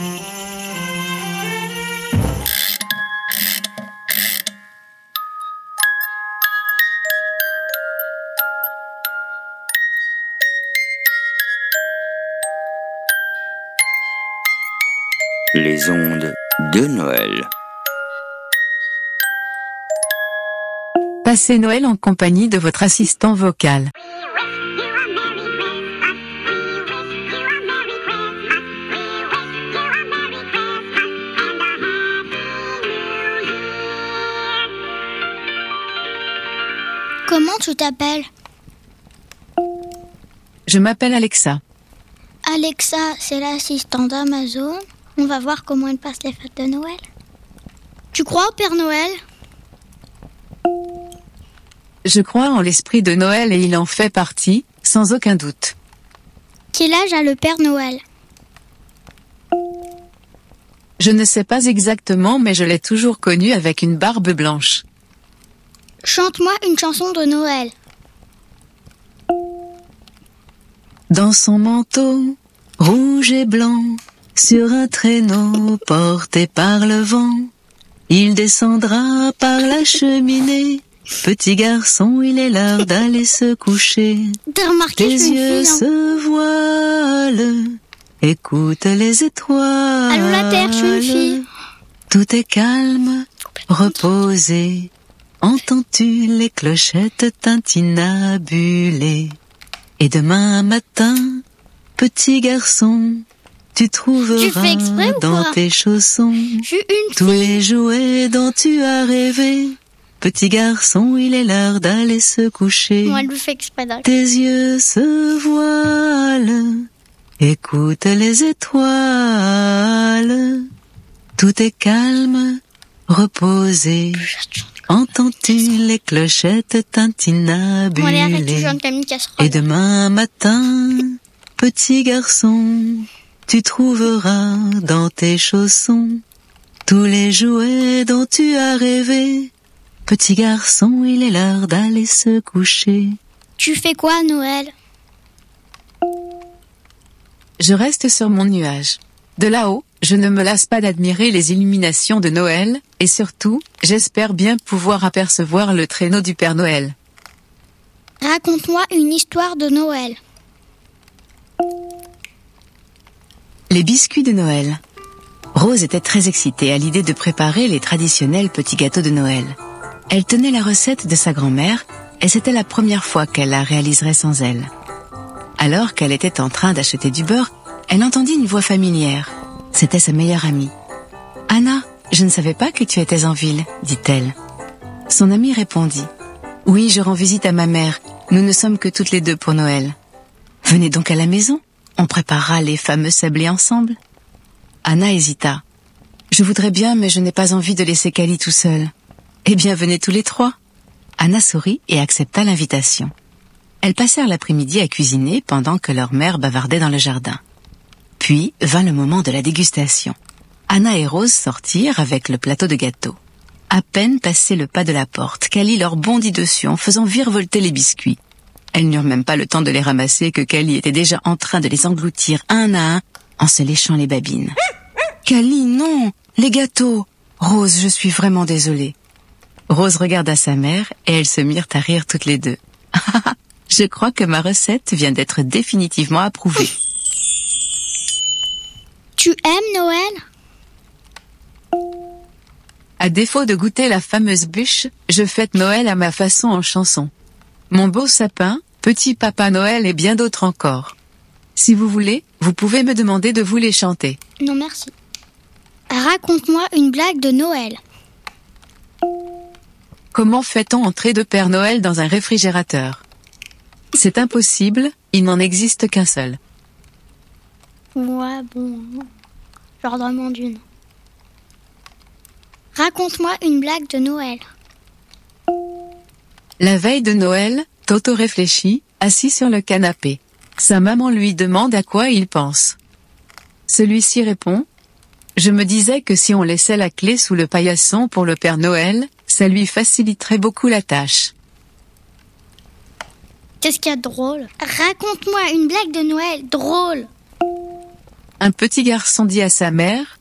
Les ondes de Noël. Passez Noël en compagnie de votre assistant vocal. Comment tu t'appelles Je m'appelle Alexa. Alexa, c'est l'assistante d'Amazon. On va voir comment elle passe les fêtes de Noël. Tu crois au Père Noël Je crois en l'esprit de Noël et il en fait partie, sans aucun doute. Quel âge a le Père Noël Je ne sais pas exactement, mais je l'ai toujours connu avec une barbe blanche. Chante-moi une chanson de Noël. Dans son manteau, rouge et blanc, sur un traîneau porté par le vent, il descendra par la cheminée. Petit garçon, il est l'heure d'aller se coucher. T'as remarqué, je une yeux fille, hein se voilent, écoute les étoiles. Allô, la Terre, je suis une fille. Tout est calme, reposé. Entends-tu les clochettes tintinabulées Et demain matin, petit garçon, tu trouveras Tu fais exprès ou dans tes chaussons tous les jouets dont tu as rêvé. Petit garçon, il est l'heure d'aller se coucher. Moi, exprès. Tes yeux se voilent, écoute les étoiles. Tout est calme, reposé. Entends-tu les clochettes casserole. Et demain matin, petit garçon, tu trouveras dans tes chaussons tous les jouets dont tu as rêvé. Petit garçon, il est l'heure d'aller se coucher. Tu fais quoi Noël? Je reste sur mon nuage. De là-haut, je ne me lasse pas d'admirer les illuminations de Noël, et surtout, j'espère bien pouvoir apercevoir le traîneau du Père Noël. Raconte-moi une histoire de Noël. Les biscuits de Noël. Rose était très excitée à l'idée de préparer les traditionnels petits gâteaux de Noël. Elle tenait la recette de sa grand-mère, et c'était la première fois qu'elle la réaliserait sans elle. Alors qu'elle était en train d'acheter du beurre, elle entendit une voix familière. C'était sa meilleure amie. Anna, je ne savais pas que tu étais en ville, dit-elle. Son amie répondit. Oui, je rends visite à ma mère. Nous ne sommes que toutes les deux pour Noël. Venez donc à la maison. On préparera les fameux sablés ensemble. Anna hésita. Je voudrais bien, mais je n'ai pas envie de laisser Cali tout seul. Eh bien, venez tous les trois. Anna sourit et accepta l'invitation. Elles passèrent l'après-midi à cuisiner pendant que leur mère bavardait dans le jardin. Puis vint le moment de la dégustation. Anna et Rose sortirent avec le plateau de gâteaux. À peine passé le pas de la porte, Cali leur bondit dessus en faisant virevolter les biscuits. Elles n'eurent même pas le temps de les ramasser que Cali était déjà en train de les engloutir un à un en se léchant les babines. Cali, non Les gâteaux Rose, je suis vraiment désolée. Rose regarda sa mère et elles se mirent à rire toutes les deux. je crois que ma recette vient d'être définitivement approuvée. Tu aimes Noël? À défaut de goûter la fameuse bûche, je fête Noël à ma façon en chanson. Mon beau sapin, petit papa Noël et bien d'autres encore. Si vous voulez, vous pouvez me demander de vous les chanter. Non, merci. Raconte-moi une blague de Noël. Comment fait-on entrer deux Pères Noël dans un réfrigérateur? C'est impossible, il n'en existe qu'un seul. Ouais, bon. Leur demande une. Raconte-moi une blague de Noël. La veille de Noël, Toto réfléchit, assis sur le canapé. Sa maman lui demande à quoi il pense. Celui-ci répond Je me disais que si on laissait la clé sous le paillasson pour le Père Noël, ça lui faciliterait beaucoup la tâche. Qu'est-ce qu'il y a de drôle? Raconte-moi une blague de Noël drôle. Un petit garçon dit à sa mère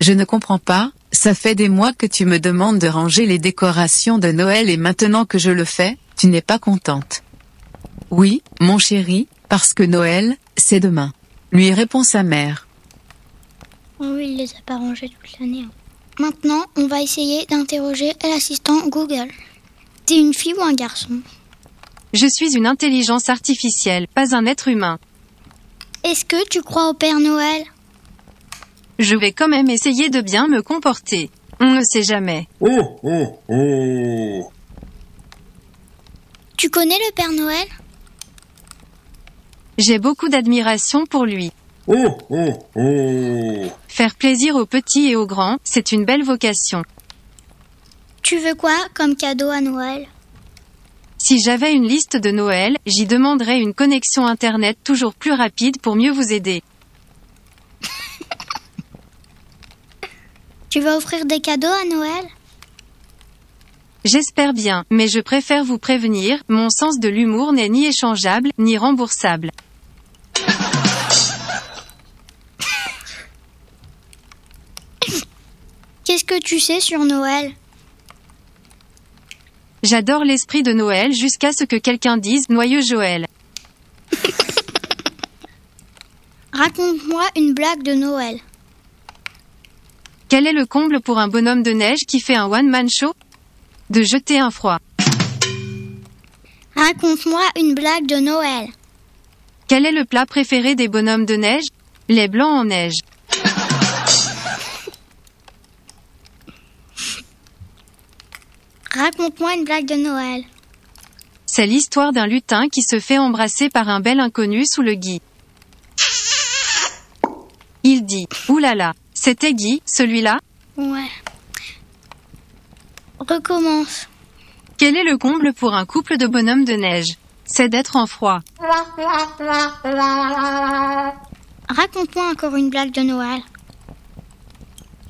Je ne comprends pas, ça fait des mois que tu me demandes de ranger les décorations de Noël et maintenant que je le fais, tu n'es pas contente. Oui, mon chéri, parce que Noël, c'est demain. Lui répond sa mère. Oh oui, il les a pas rangés toute l'année. hein. Maintenant, on va essayer d'interroger l'assistant Google. T'es une fille ou un garçon? Je suis une intelligence artificielle, pas un être humain. Est-ce que tu crois au Père Noël? Je vais quand même essayer de bien me comporter. On ne sait jamais. Oh, oh, oh. Tu connais le Père Noël? J'ai beaucoup d'admiration pour lui. Oh, oh, oh. Faire plaisir aux petits et aux grands, c'est une belle vocation. Tu veux quoi comme cadeau à Noël? Si j'avais une liste de Noël, j'y demanderais une connexion Internet toujours plus rapide pour mieux vous aider. Tu vas offrir des cadeaux à Noël? J'espère bien, mais je préfère vous prévenir, mon sens de l'humour n'est ni échangeable, ni remboursable. Qu'est-ce que tu sais sur Noël? J'adore l'esprit de Noël jusqu'à ce que quelqu'un dise Noyeux Joël. Raconte-moi une blague de Noël. Quel est le comble pour un bonhomme de neige qui fait un one-man show? De jeter un froid. Raconte-moi une blague de Noël. Quel est le plat préféré des bonhommes de neige? Les blancs en neige. Raconte-moi une blague de Noël. C'est l'histoire d'un lutin qui se fait embrasser par un bel inconnu sous le gui. Il dit Oulala, c'était Guy, celui-là? Ouais. Recommence. Quel est le comble pour un couple de bonhommes de neige? C'est d'être en froid. Raconte-moi encore une blague de Noël.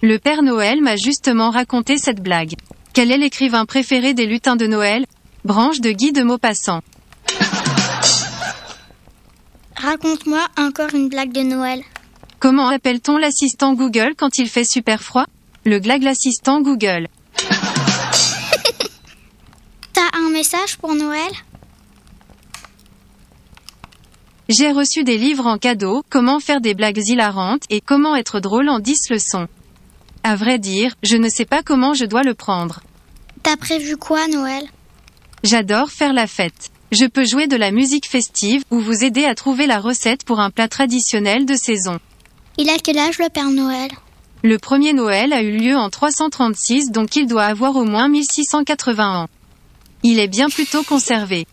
Le Père Noël m'a justement raconté cette blague. Quel est l'écrivain préféré des lutins de Noël? Branche de Guy de Maupassant. Raconte-moi encore une blague de Noël. Comment appelle-t-on l'assistant Google quand il fait super froid? Le glag l'assistant Google. T'as un message pour Noël? J'ai reçu des livres en cadeau, comment faire des blagues hilarantes et comment être drôle en 10 leçons. À vrai dire, je ne sais pas comment je dois le prendre. T'as prévu quoi Noël? J'adore faire la fête. Je peux jouer de la musique festive ou vous aider à trouver la recette pour un plat traditionnel de saison. Il a quel âge le Père Noël? Le premier Noël a eu lieu en 336 donc il doit avoir au moins 1680 ans. Il est bien plutôt conservé.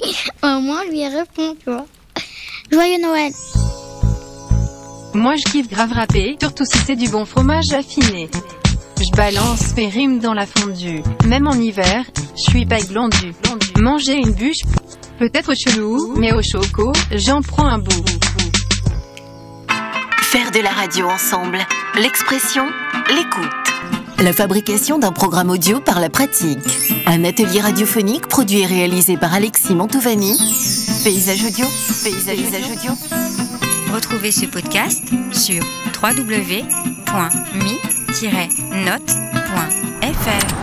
Au moins lui répond, tu vois. Joyeux Noël. Moi je kiffe grave râpé, surtout si c'est du bon fromage affiné. Je balance mes rimes dans la fondue. Même en hiver, je suis pas glandu. Manger une bûche, peut-être chelou, mais au choco, j'en prends un bout. Faire de la radio ensemble. L'expression, l'écoute. La fabrication d'un programme audio par la pratique. Un atelier radiophonique produit et réalisé par Alexis Mantovani. Paysage audio. Paysage, Paysage audio. Retrouvez ce podcast sur www.mi-note.fr.